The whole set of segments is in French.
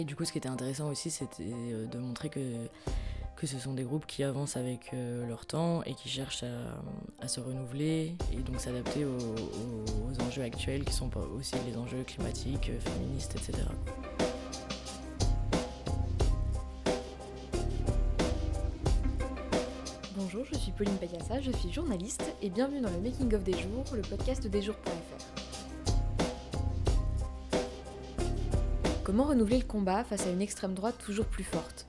Et du coup, ce qui était intéressant aussi, c'était de montrer que, que ce sont des groupes qui avancent avec leur temps et qui cherchent à, se renouveler et donc s'adapter aux, enjeux actuels qui sont aussi les enjeux climatiques, féministes, etc. Bonjour, je suis Pauline Payassa, je suis journaliste et bienvenue dans le Making of des Jours, le podcast des jours.fr. Comment renouveler le combat face à une extrême droite toujours plus forte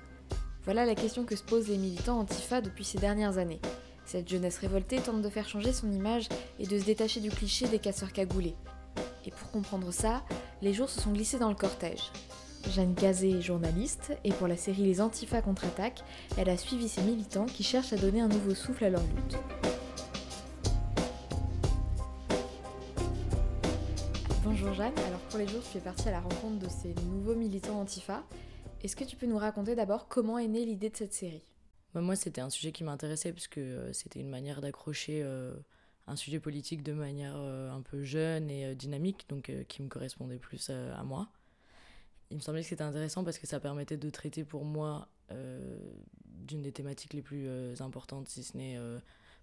Voilà la question que se posent les militants antifa depuis ces dernières années. Cette jeunesse révoltée tente de faire changer son image et de se détacher du cliché des casseurs cagoulés. Et pour comprendre ça, les jours se sont glissés dans le cortège. Jeanne Gazé est journaliste et pour la série Les Antifa contre-attaque, elle a suivi ces militants qui cherchent à donner un nouveau souffle à leur lutte. Jeanne, alors pour les jours tu es partie à la rencontre de ces nouveaux militants Antifa. Est-ce que tu peux nous raconter d'abord comment est née l'idée de cette série? Bah, Moi c'était un sujet qui m'intéressait puisque euh, c'était une manière d'accrocher euh, un sujet politique de manière euh, un peu jeune et dynamique, donc qui me correspondait plus à moi il me semblait que c'était intéressant parce que ça permettait de traiter pour moi d'une des thématiques les plus importantes, si ce n'est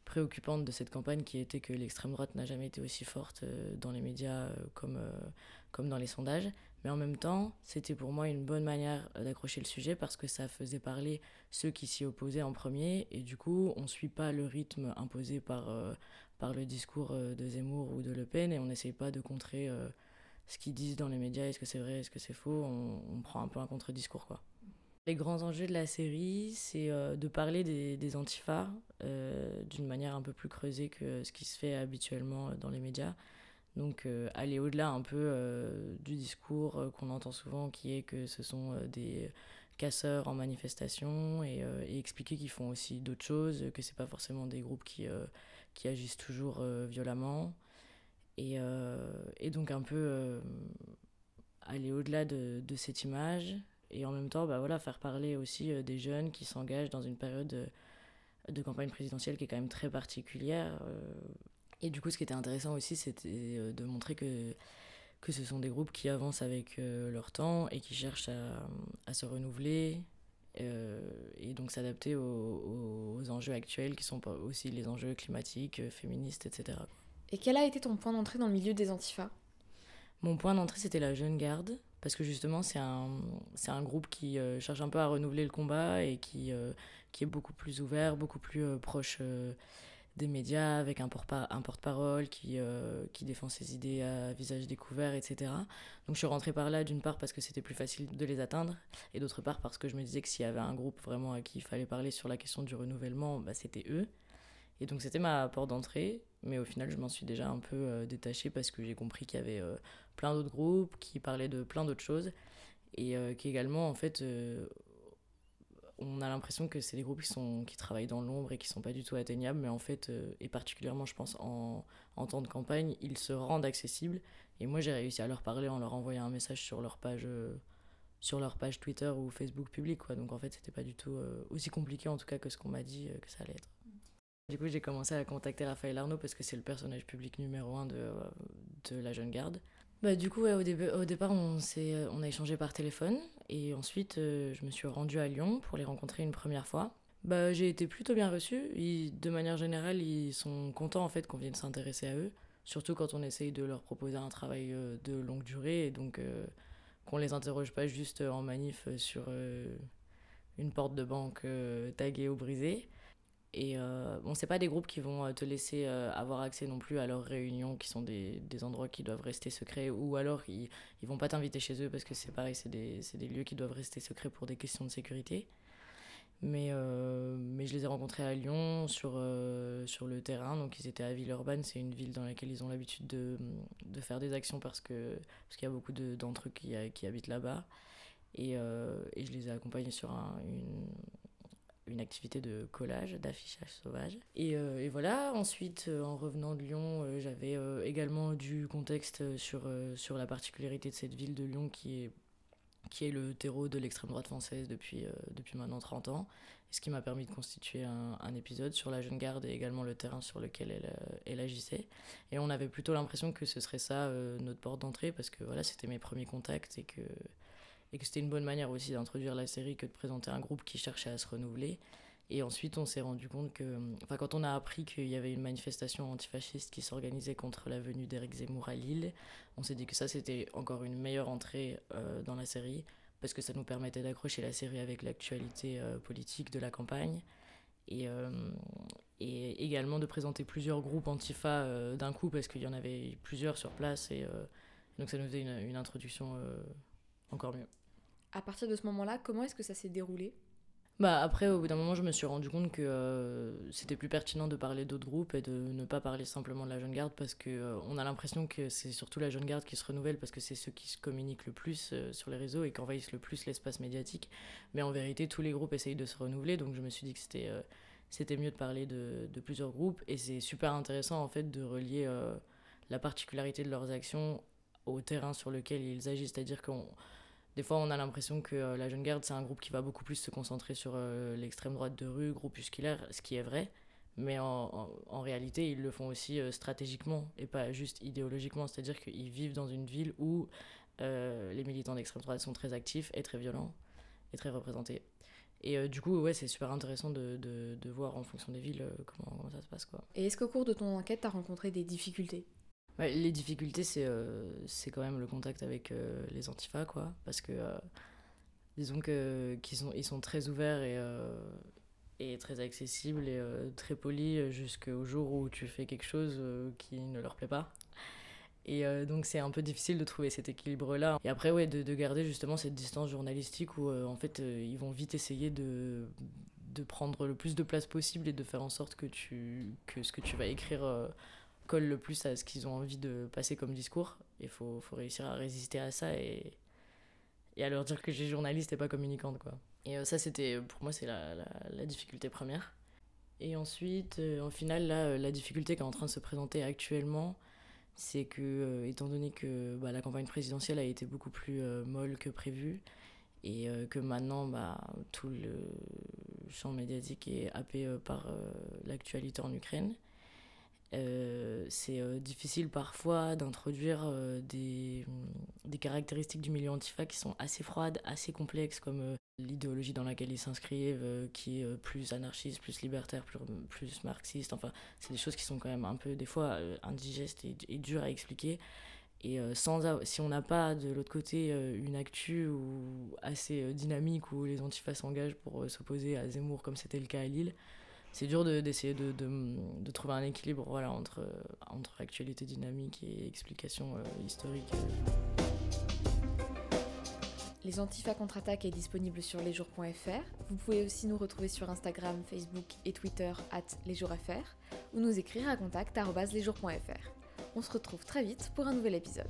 préoccupante de cette campagne, qui était que l'extrême droite n'a jamais été aussi forte dans les médias comme, comme dans les sondages. Mais en même temps, c'était pour moi une bonne manière d'accrocher le sujet parce que ça faisait parler ceux qui s'y opposaient en premier. Et du coup, on ne suit pas le rythme imposé par, par le discours de Zemmour ou de Le Pen et on n'essaye pas de contrer ce qu'ils disent dans les médias, est-ce que c'est vrai, est-ce que c'est faux, on, prend un peu un contre-discours. quoi. Les grands enjeux de la série, c'est euh, de parler des, des antifas euh, d'une manière un peu plus creusée que ce qui se fait habituellement dans les médias. Donc euh, aller au-delà un peu du discours qu'on entend souvent qui est que ce sont des casseurs en manifestation et, expliquer qu'ils font aussi d'autres choses, que c'est pas forcément des groupes qui, qui agissent toujours violemment. Euh, et, donc un peu euh, aller au-delà de, cette image et en même temps bah voilà, faire parler aussi euh, des jeunes qui s'engagent dans une période de, campagne présidentielle qui est quand même très particulière. Et du coup, ce qui était intéressant aussi, c'était de montrer que, que ce sont des groupes qui avancent avec leur temps et qui cherchent à, se renouveler et donc s'adapter aux, aux, enjeux actuels qui sont aussi les enjeux climatiques, féministes, etc. Et quel a été ton point d'entrée dans le milieu des antifas? Mon point d'entrée, c'était la Jeune Garde, parce que justement, c'est un, c'est un groupe qui euh, cherche un peu à renouveler le combat et qui, euh, qui est beaucoup plus ouvert, beaucoup plus euh, proche des médias, avec un, porte-parole qui, qui défend ses idées à visage découvert, etc. Donc je suis rentrée par là, d'une part parce que c'était plus facile de les atteindre, et d'autre part parce que je me disais que s'il y avait un groupe vraiment à qui il fallait parler sur la question du renouvellement, bah, c'était eux. Et donc c'était ma porte d'entrée, mais au final je m'en suis déjà un peu détachée parce que j'ai compris qu'il y avait plein d'autres groupes qui parlaient de plein d'autres choses et euh, qui également en fait on a l'impression que c'est des groupes qui, sont, qui travaillent dans l'ombre et qui sont pas du tout atteignables, mais en fait, et particulièrement je pense en, temps de campagne, ils se rendent accessibles. Et moi j'ai réussi à leur parler en leur envoyant un message sur leur page, sur leur page Twitter ou Facebook public. Quoi. Donc en fait c'était pas du tout aussi compliqué en tout cas que ce qu'on m'a dit que ça allait être. Du coup, j'ai commencé à contacter Raphaël Arnaud parce que c'est le personnage public numéro un de, de la jeune garde. Bah, du coup, au, début, au départ, on, on a échangé par téléphone et ensuite, euh, je me suis rendue à Lyon pour les rencontrer une première fois. Bah, j'ai été plutôt bien reçue. de manière générale, ils sont contents en fait qu'on vienne s'intéresser à eux, surtout quand on essaye de leur proposer un travail euh, de longue durée et donc euh, qu'on les interroge pas juste en manif sur une porte de banque taguée ou brisée. Et euh, bon, c'est pas des groupes qui vont euh, te laisser euh, avoir accès non plus à leurs réunions, qui sont des, des endroits qui doivent rester secrets, ou alors ils, ils vont pas t'inviter chez eux parce que c'est pareil, c'est des, des, lieux qui doivent rester secrets pour des questions de sécurité. Mais, euh, mais je les ai rencontrés à Lyon sur, sur le terrain, donc ils étaient à Villeurbanne, c'est une ville dans laquelle ils ont l'habitude de, de, faire des actions parce qu'il parce qu'il y a beaucoup d'entre eux qui, habitent là-bas. Et, et, je les ai accompagnés sur un, une, une activité de collage, d'affichage sauvage. Et, euh, et, voilà, ensuite, euh, en revenant de Lyon, euh, j'avais également du contexte sur, sur la particularité de cette ville de Lyon qui est, qui est le terreau de l'extrême droite française depuis, depuis maintenant 30 ans, ce qui m'a permis de constituer un, un, épisode sur la jeune garde et également le terrain sur lequel elle, elle agissait. Et on avait plutôt l'impression que ce serait ça notre porte d'entrée, parce que voilà, c'était mes premiers contacts et que et que c'était une bonne manière aussi d'introduire la série que de présenter un groupe qui cherchait à se renouveler. Et ensuite, on s'est rendu compte que, enfin, quand on a appris qu'il y avait une manifestation antifasciste qui s'organisait contre la venue d'Éric Zemmour à Lille, on s'est dit que ça, c'était encore une meilleure entrée euh, dans la série, parce que ça nous permettait d'accrocher la série avec l'actualité euh, politique de la campagne. Et, euh, et, également de présenter plusieurs groupes antifa d'un coup, parce qu'il y en avait plusieurs sur place. Et donc, ça nous faisait une, une introduction encore mieux. À partir de ce moment-là, comment est-ce que ça s'est déroulé? Bah après, au bout d'un moment, je me suis rendu compte que euh, c'était plus pertinent de parler d'autres groupes et de ne pas parler simplement de la jeune garde parce que euh, on a l'impression que c'est surtout la jeune garde qui se renouvelle parce que c'est ceux qui se communiquent le plus euh, sur les réseaux et qui envahissent le plus l'espace médiatique. Mais en vérité, tous les groupes essayent de se renouveler, donc je me suis dit que c'était c'était mieux de parler de, de plusieurs groupes et c'est super intéressant en fait de relier la particularité de leurs actions au terrain sur lequel ils agissent, c'est-à-dire qu'on des fois, on a l'impression que euh, la Jeune Garde, c'est un groupe qui va beaucoup plus se concentrer sur euh, l'extrême droite de rue, groupusculaire, ce qui est vrai. Mais en, réalité, ils le font aussi euh, stratégiquement et pas juste idéologiquement. C'est-à-dire qu'ils vivent dans une ville où les militants d'extrême droite sont très actifs et très violents et très représentés. Et du coup, ouais, c'est super intéressant de, voir en fonction des villes comment, comment, ça se passe. Quoi. Et est-ce qu'au cours de ton enquête, tu as rencontré des difficultés? Les difficultés, c'est euh, c'est quand même le contact avec euh, les antifas, quoi. Parce que, euh, disons qu'ils sont, ils sont très ouverts et, et très accessibles et très polis jusqu'au jour où tu fais quelque chose qui ne leur plaît pas. Et donc, c'est un peu difficile de trouver cet équilibre-là. Et après, ouais, de, de, garder justement cette distance journalistique où, en fait, ils vont vite essayer de, de prendre le plus de place possible et de faire en sorte que, tu, que ce que tu vas écrire colle le plus à ce qu'ils ont envie de passer comme discours. Il faut, réussir à résister à ça et, à leur dire que j'ai journaliste et pas communicante. Quoi. Et euh, ça, c'était pour moi, c'est la, la, difficulté première. Et ensuite, euh, en final, là, euh, la difficulté qui est en train de se présenter actuellement, c'est que, étant donné que bah, la campagne présidentielle a été beaucoup plus molle que prévu, et que maintenant, bah, tout le champ médiatique est happé par l'actualité en Ukraine, euh, c'est euh, difficile parfois d'introduire euh, des, des, caractéristiques du milieu antifa qui sont assez froides, assez complexes, comme l'idéologie dans laquelle ils s'inscrivent, qui est plus anarchiste, plus libertaire, plus, plus marxiste. Enfin, c'est des choses qui sont quand même un peu, des fois, indigestes et, et dures à expliquer. Et sans, si on n'a pas de l'autre côté une actu ou assez dynamique où les antifas s'engagent pour s'opposer à Zemmour, comme c'était le cas à Lille, c'est dur d'essayer de, de, de, trouver un équilibre voilà, entre, entre actualité dynamique et explication euh, historique. Les Antifa contre-attaque est disponible sur lesjours.fr. Vous pouvez aussi nous retrouver sur Instagram, Facebook et Twitter at lesjoursfr ou nous écrire à contact.lesjours.fr. On se retrouve très vite pour un nouvel épisode.